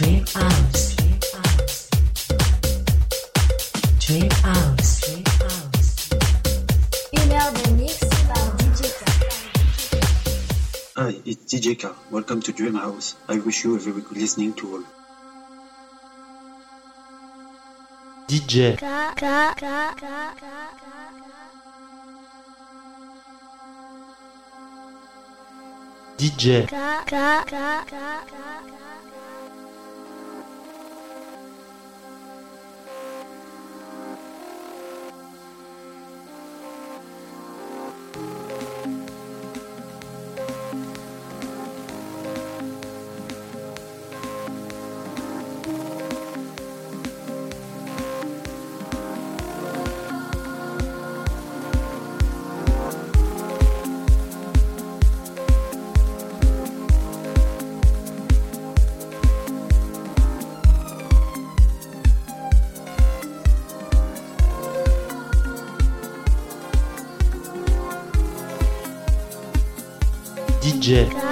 Dream House. Dream House. Une heure de mix par Hi, it's DJ K. Welcome to Dream House. I wish you a very good listening to all. DJ. K, K, K, K, K. DJ. Ka, ka, Yeah.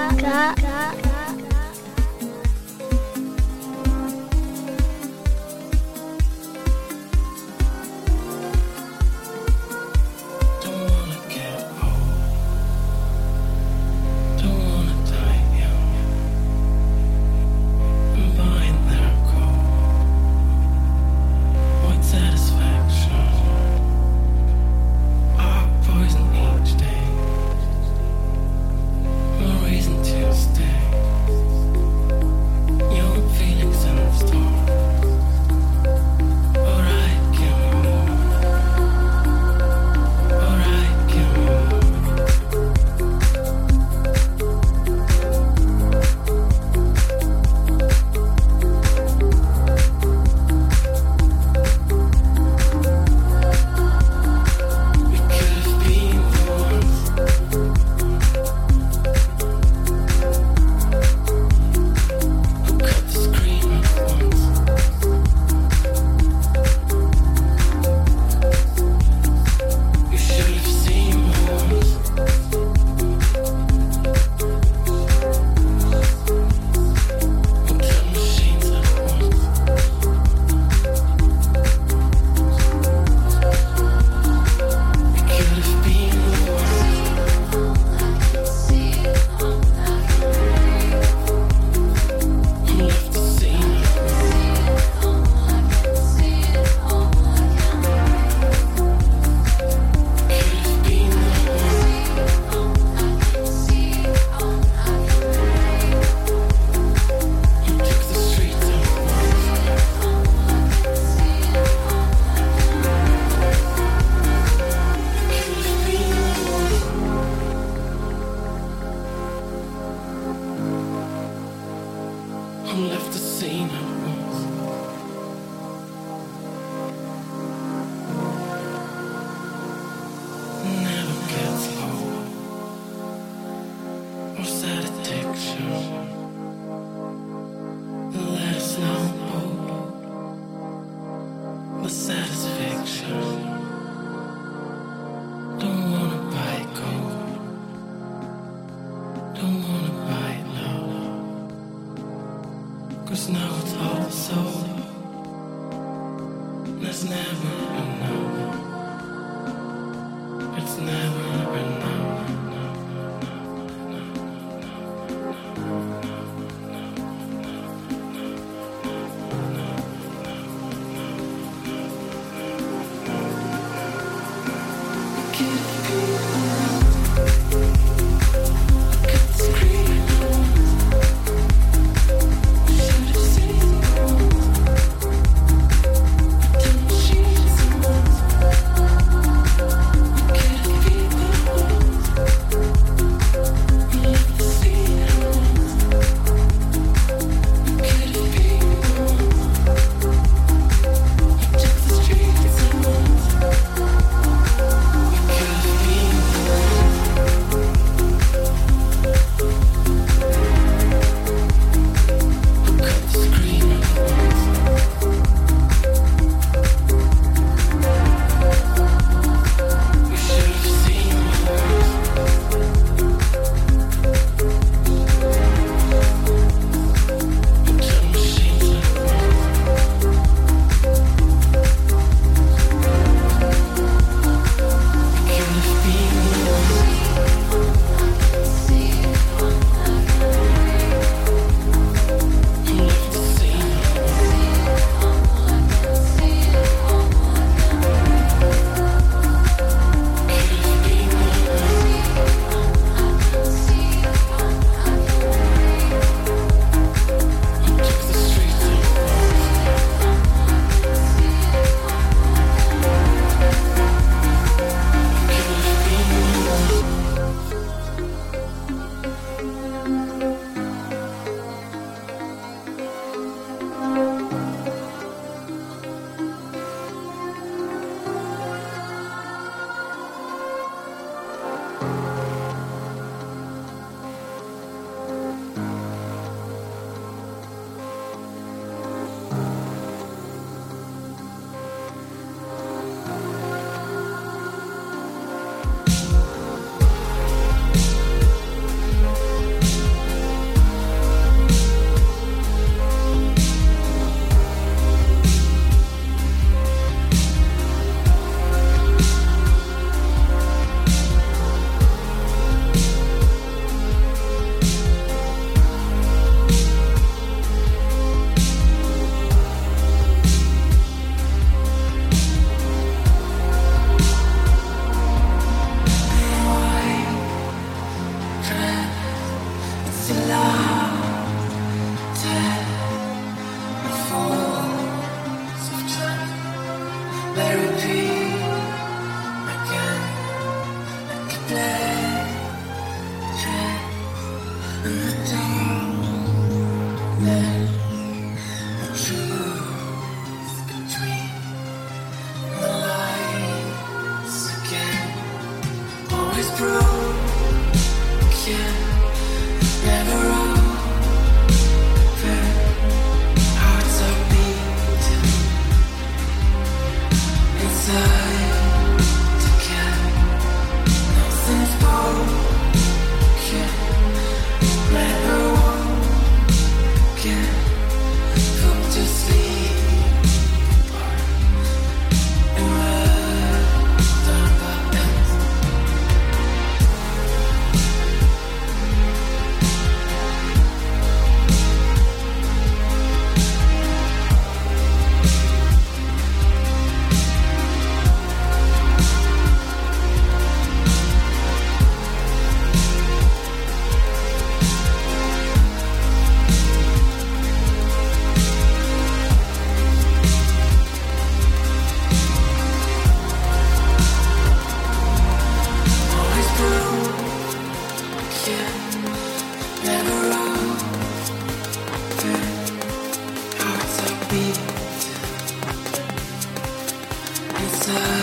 inside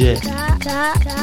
Respire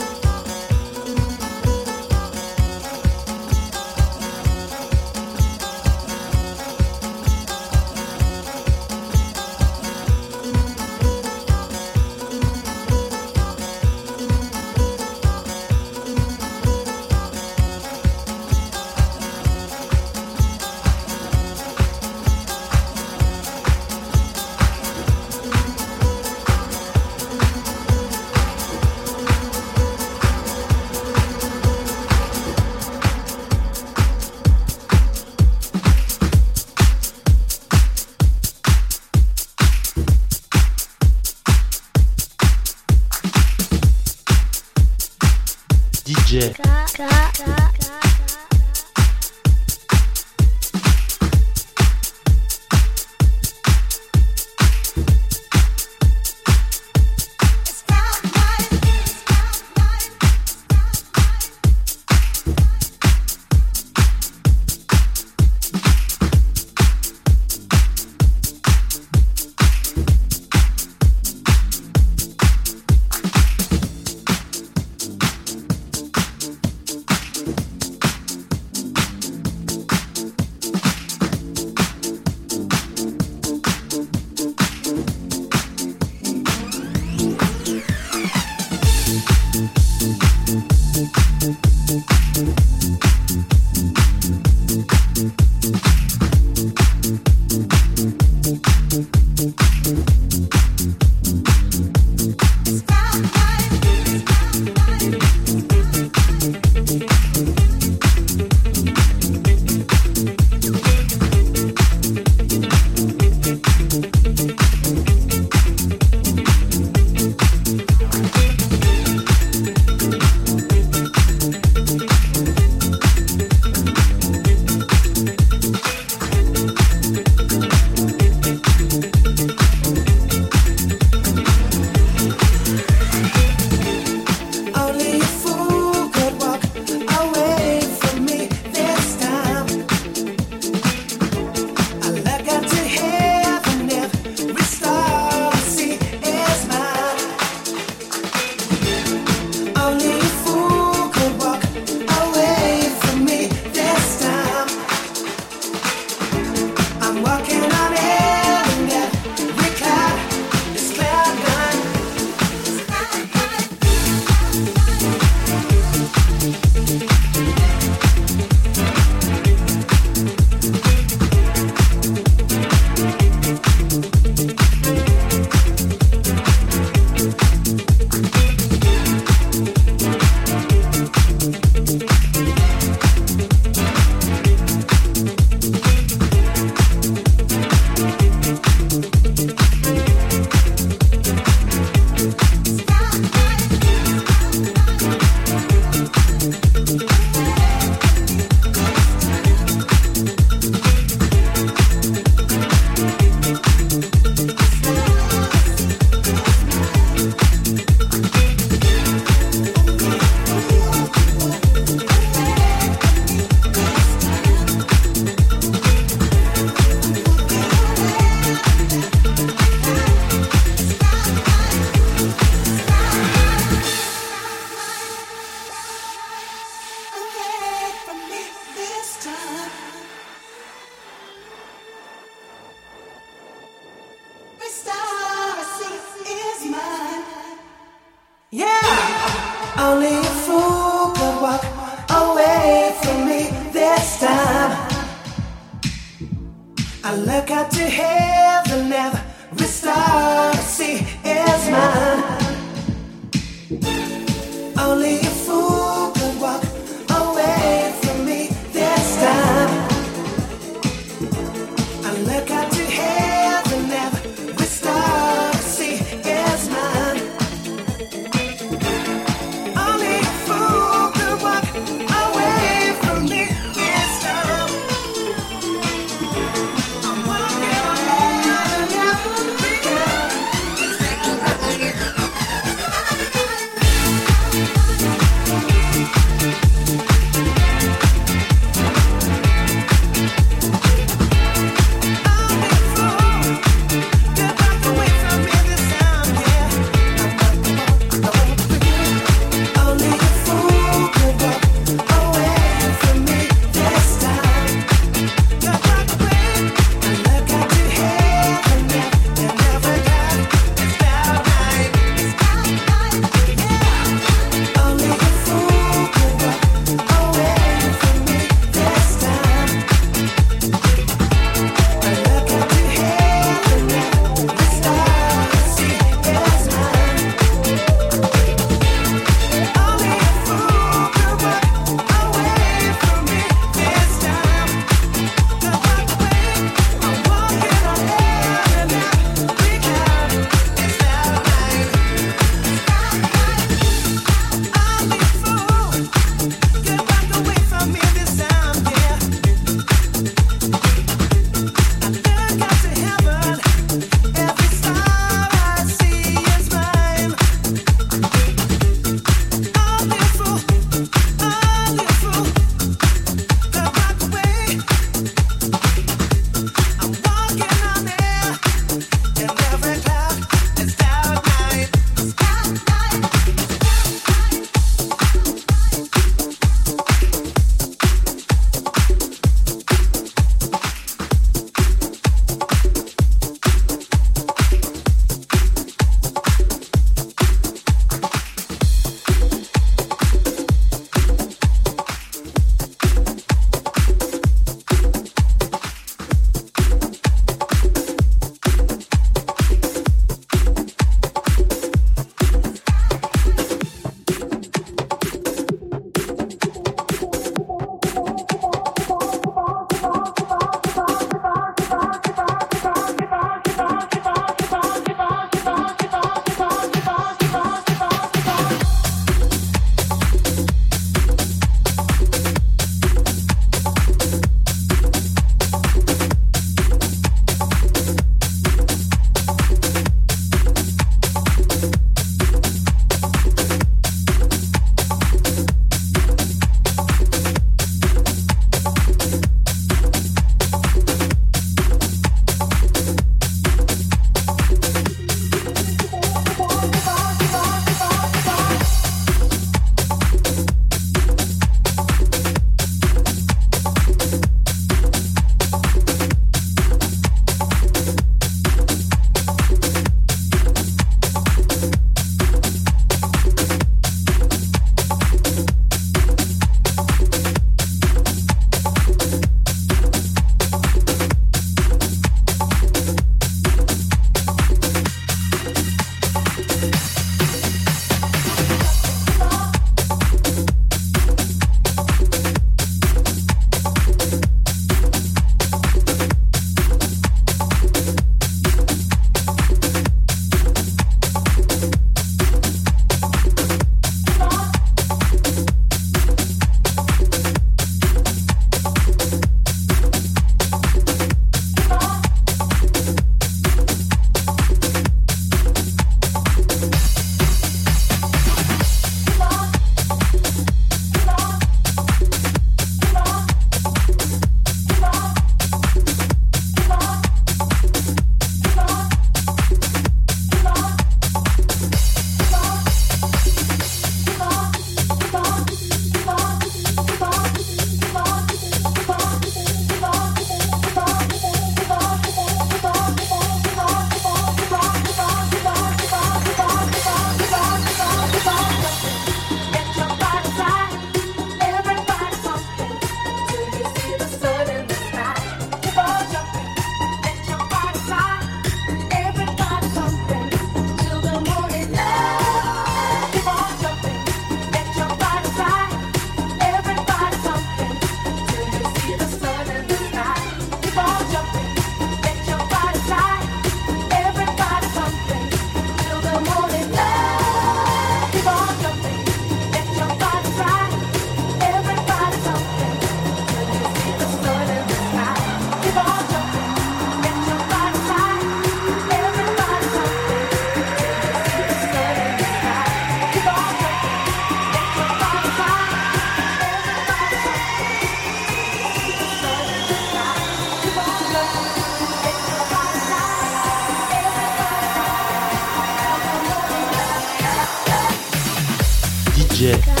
DJ.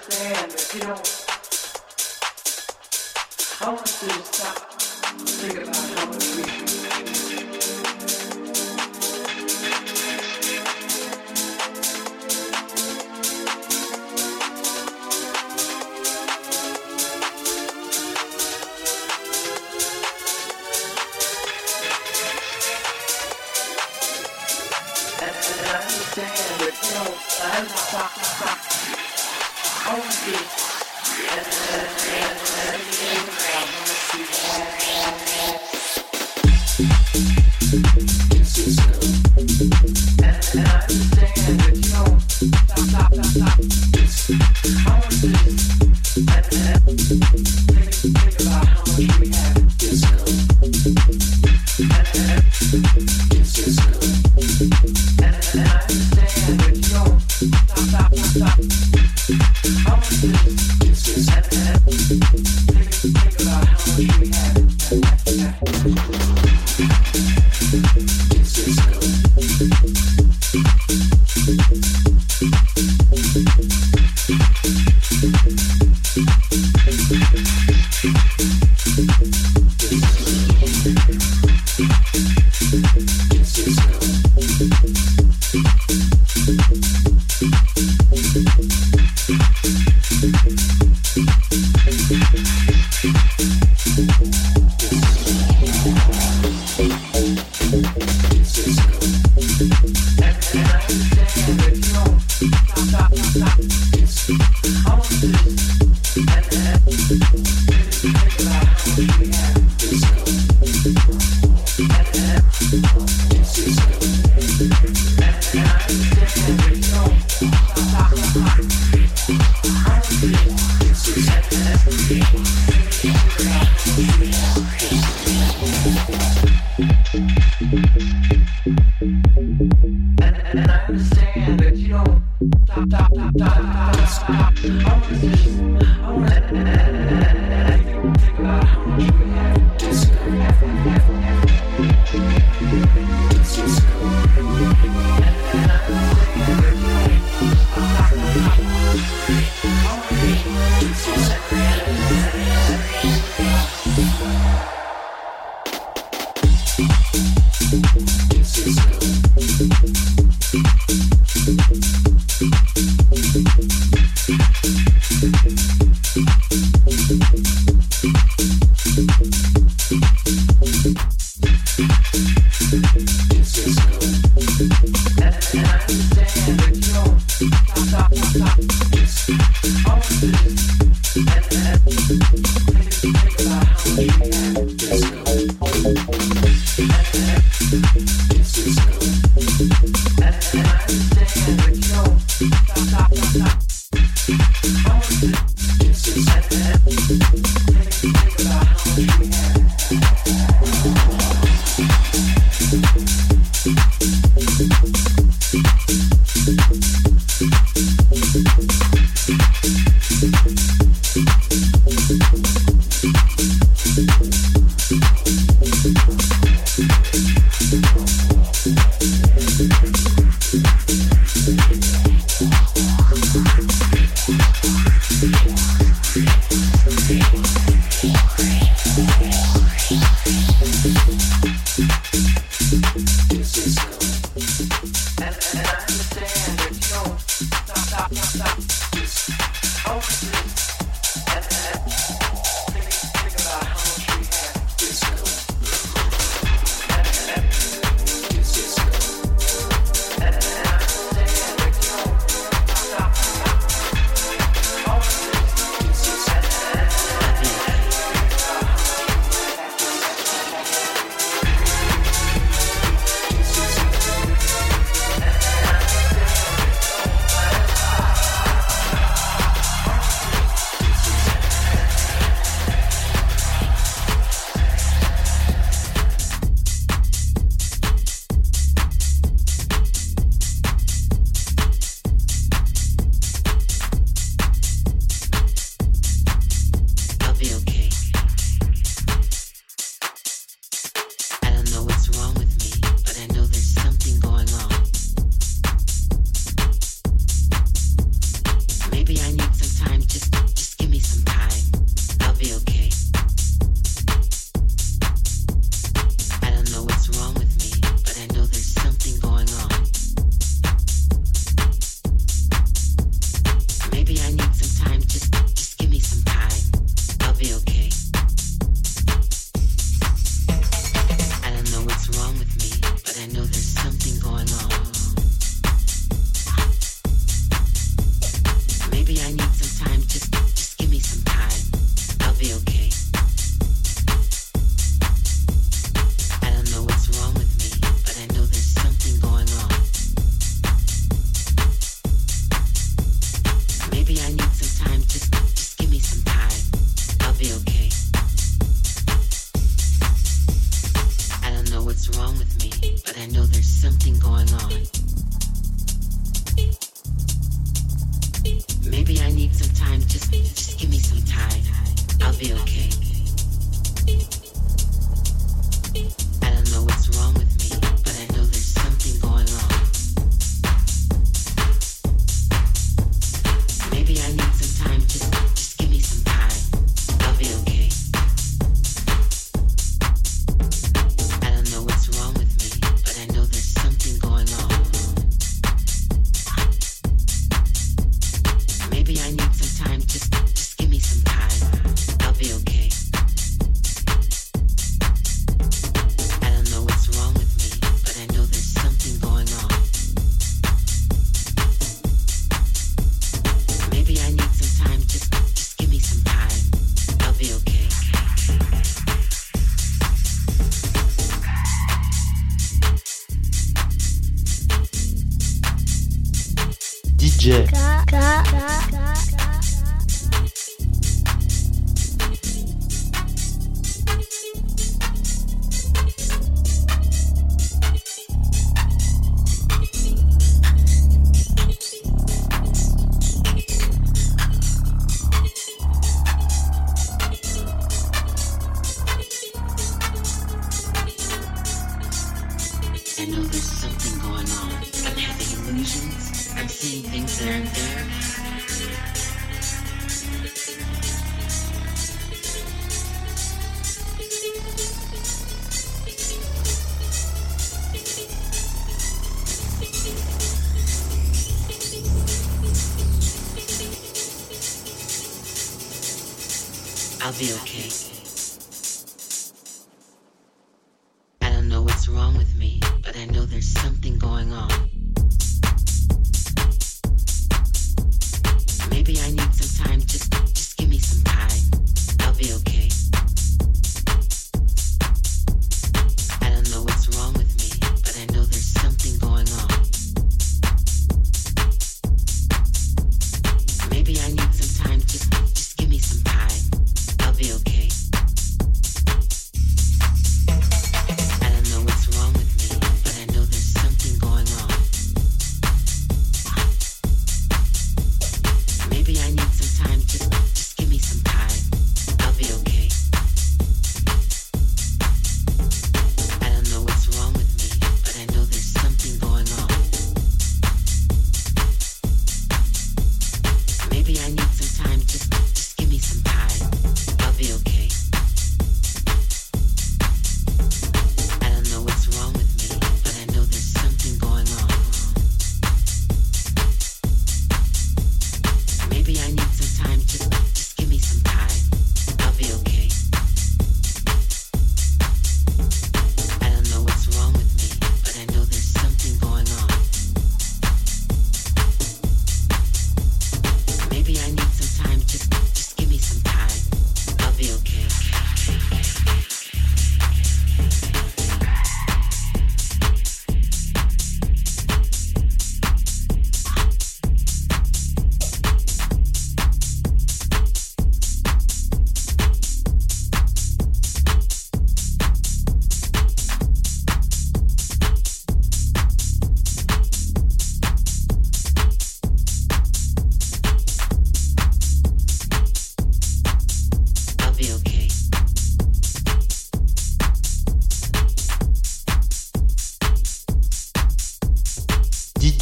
Understand that, you know, I want you to stop,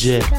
DJ,